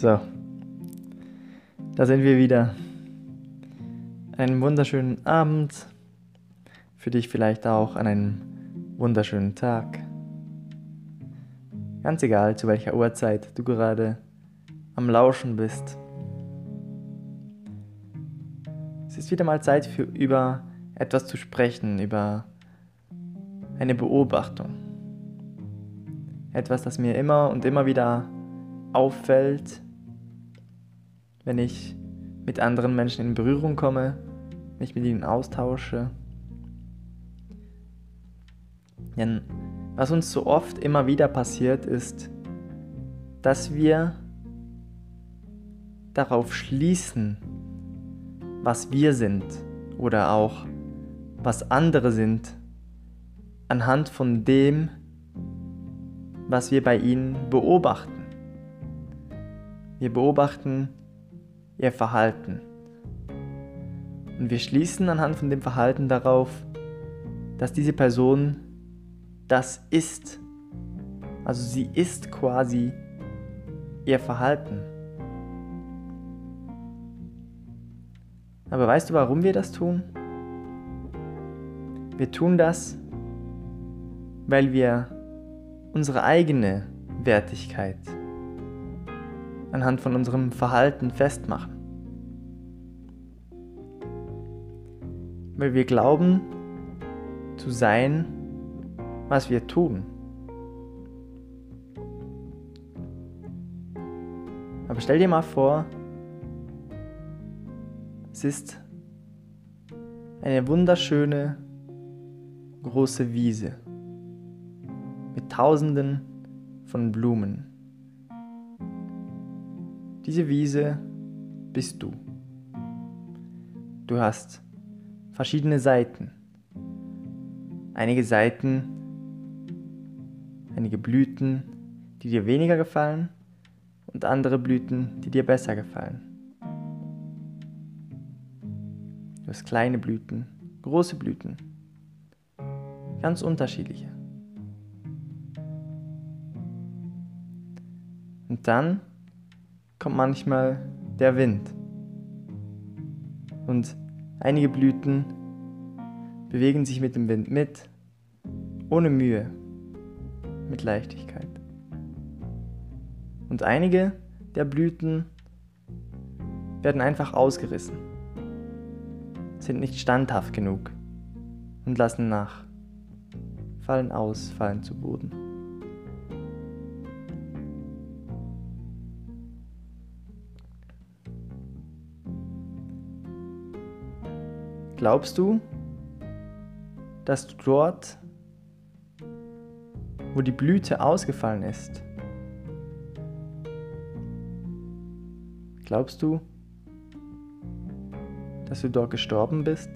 So, da sind wir wieder. Einen wunderschönen Abend. Für dich vielleicht auch an einem wunderschönen Tag. Ganz egal, zu welcher Uhrzeit du gerade am Lauschen bist. Es ist wieder mal Zeit für über etwas zu sprechen, über eine Beobachtung. Etwas, das mir immer und immer wieder auffällt, wenn ich mit anderen Menschen in Berührung komme, mich mit ihnen austausche. Denn was uns so oft immer wieder passiert ist, dass wir darauf schließen, was wir sind oder auch was andere sind, anhand von dem, was wir bei ihnen beobachten. Wir beobachten ihr Verhalten. Und wir schließen anhand von dem Verhalten darauf, dass diese Person das ist. Also sie ist quasi ihr Verhalten. Aber weißt du, warum wir das tun? Wir tun das, weil wir unsere eigene Wertigkeit anhand von unserem Verhalten festmachen. Weil wir glauben zu sein, was wir tun. Aber stell dir mal vor, es ist eine wunderschöne große Wiese mit tausenden von Blumen. Diese Wiese bist du. Du hast verschiedene Seiten. Einige Seiten, einige Blüten, die dir weniger gefallen und andere Blüten, die dir besser gefallen. Du hast kleine Blüten, große Blüten, ganz unterschiedliche. Und dann kommt manchmal der Wind. Und einige Blüten bewegen sich mit dem Wind mit, ohne Mühe, mit Leichtigkeit. Und einige der Blüten werden einfach ausgerissen, sind nicht standhaft genug und lassen nach, fallen aus, fallen zu Boden. Glaubst du, dass du dort, wo die Blüte ausgefallen ist, glaubst du, dass du dort gestorben bist?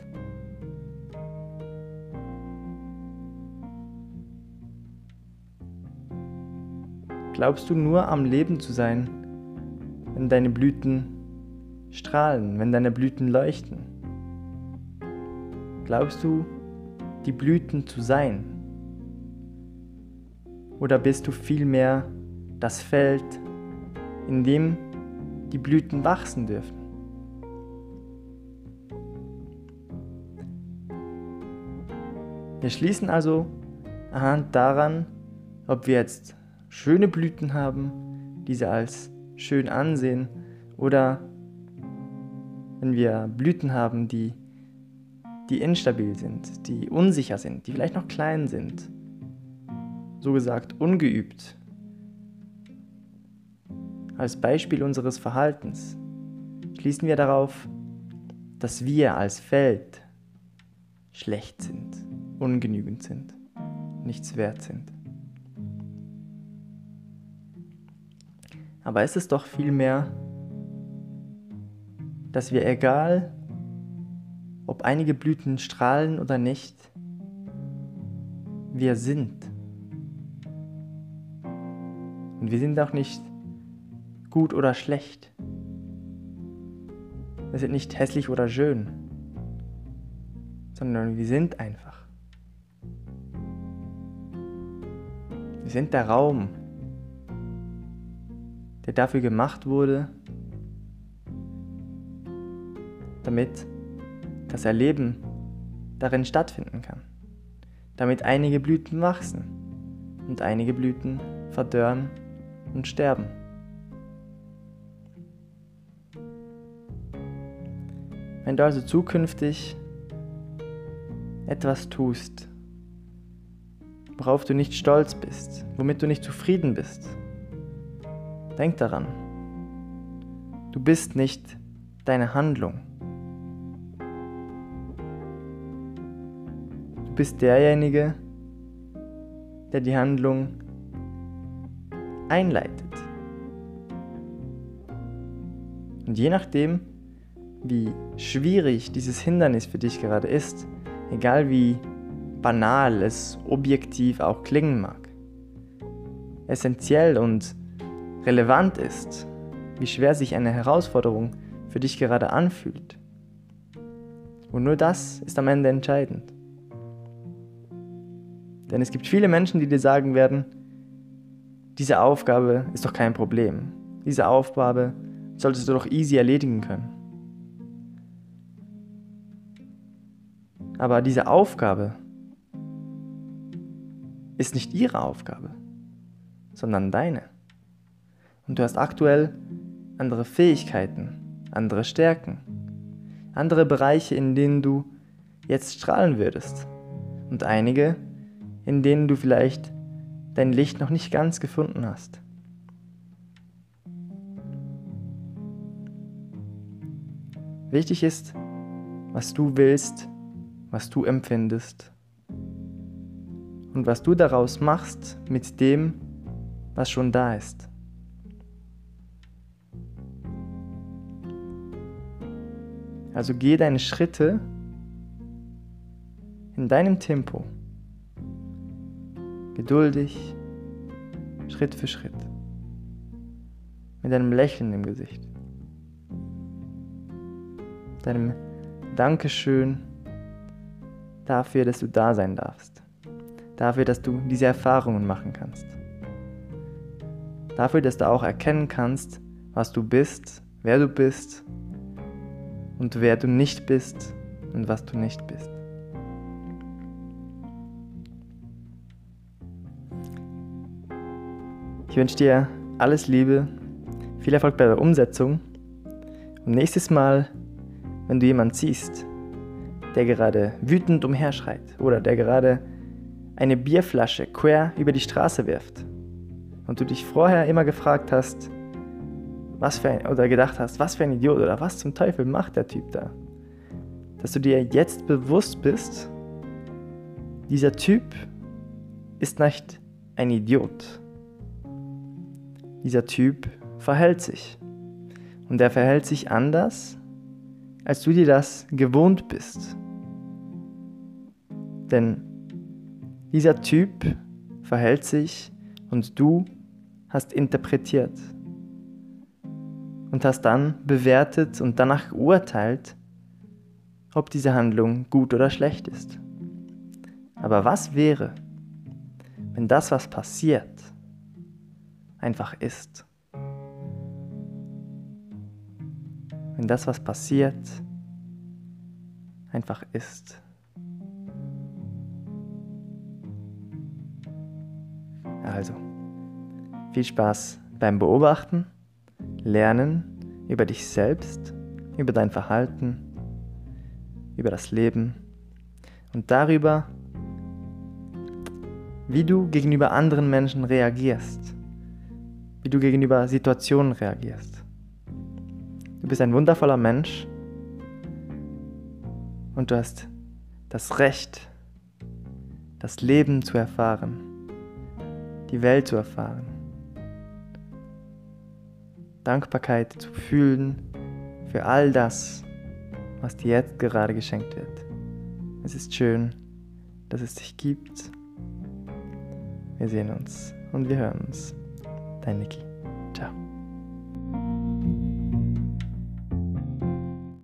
Glaubst du nur am Leben zu sein, wenn deine Blüten strahlen, wenn deine Blüten leuchten? Glaubst du, die Blüten zu sein? Oder bist du vielmehr das Feld, in dem die Blüten wachsen dürfen? Wir schließen also anhand daran, ob wir jetzt schöne Blüten haben, diese als schön ansehen, oder wenn wir Blüten haben, die die instabil sind, die unsicher sind, die vielleicht noch klein sind, so gesagt ungeübt. Als Beispiel unseres Verhaltens schließen wir darauf, dass wir als Feld schlecht sind, ungenügend sind, nichts wert sind. Aber ist es doch vielmehr, dass wir egal einige Blüten strahlen oder nicht, wir sind. Und wir sind auch nicht gut oder schlecht. Wir sind nicht hässlich oder schön, sondern wir sind einfach. Wir sind der Raum, der dafür gemacht wurde, damit das Erleben darin stattfinden kann, damit einige Blüten wachsen und einige Blüten verdörren und sterben. Wenn du also zukünftig etwas tust, worauf du nicht stolz bist, womit du nicht zufrieden bist, denk daran, du bist nicht deine Handlung. Du bist derjenige, der die Handlung einleitet. Und je nachdem, wie schwierig dieses Hindernis für dich gerade ist, egal wie banal es objektiv auch klingen mag, essentiell und relevant ist, wie schwer sich eine Herausforderung für dich gerade anfühlt. Und nur das ist am Ende entscheidend. Denn es gibt viele Menschen, die dir sagen werden, diese Aufgabe ist doch kein Problem. Diese Aufgabe solltest du doch easy erledigen können. Aber diese Aufgabe ist nicht ihre Aufgabe, sondern deine. Und du hast aktuell andere Fähigkeiten, andere Stärken, andere Bereiche, in denen du jetzt strahlen würdest. Und einige, in denen du vielleicht dein Licht noch nicht ganz gefunden hast. Wichtig ist, was du willst was du empfindest und was du daraus machst mit dem, was schon da ist. Also geh deine Schritte in deinem Tempo, geduldig, Schritt für Schritt, mit einem Lächeln im Gesicht, deinem Dankeschön dafür, dass du da sein darfst. Dafür, dass du diese Erfahrungen machen kannst. Dafür, dass du auch erkennen kannst, was du bist, wer du bist und wer du nicht bist und was du nicht bist. Ich wünsche dir alles Liebe, viel Erfolg bei der Umsetzung und nächstes Mal, wenn du jemanden siehst, der gerade wütend umherschreit oder der gerade eine Bierflasche quer über die Straße wirft und du dich vorher immer gefragt hast, was für ein, oder gedacht hast, was für ein Idiot oder was zum Teufel macht der Typ da? Dass du dir jetzt bewusst bist, dieser Typ ist nicht ein Idiot. Dieser Typ verhält sich. Und er verhält sich anders, als du dir das gewohnt bist. Denn dieser Typ verhält sich und du hast interpretiert und hast dann bewertet und danach geurteilt, ob diese Handlung gut oder schlecht ist. Aber was wäre, wenn das, was passiert, einfach ist? Wenn das, was passiert, einfach ist. Also, viel Spaß beim Beobachten, Lernen über dich selbst, über dein Verhalten, über das Leben und darüber, wie du gegenüber anderen Menschen reagierst, wie du gegenüber Situationen reagierst. Du bist ein wundervoller Mensch und du hast das Recht, das Leben zu erfahren die Welt zu erfahren. Dankbarkeit zu fühlen für all das, was dir jetzt gerade geschenkt wird. Es ist schön, dass es dich gibt. Wir sehen uns und wir hören uns. Dein Niki.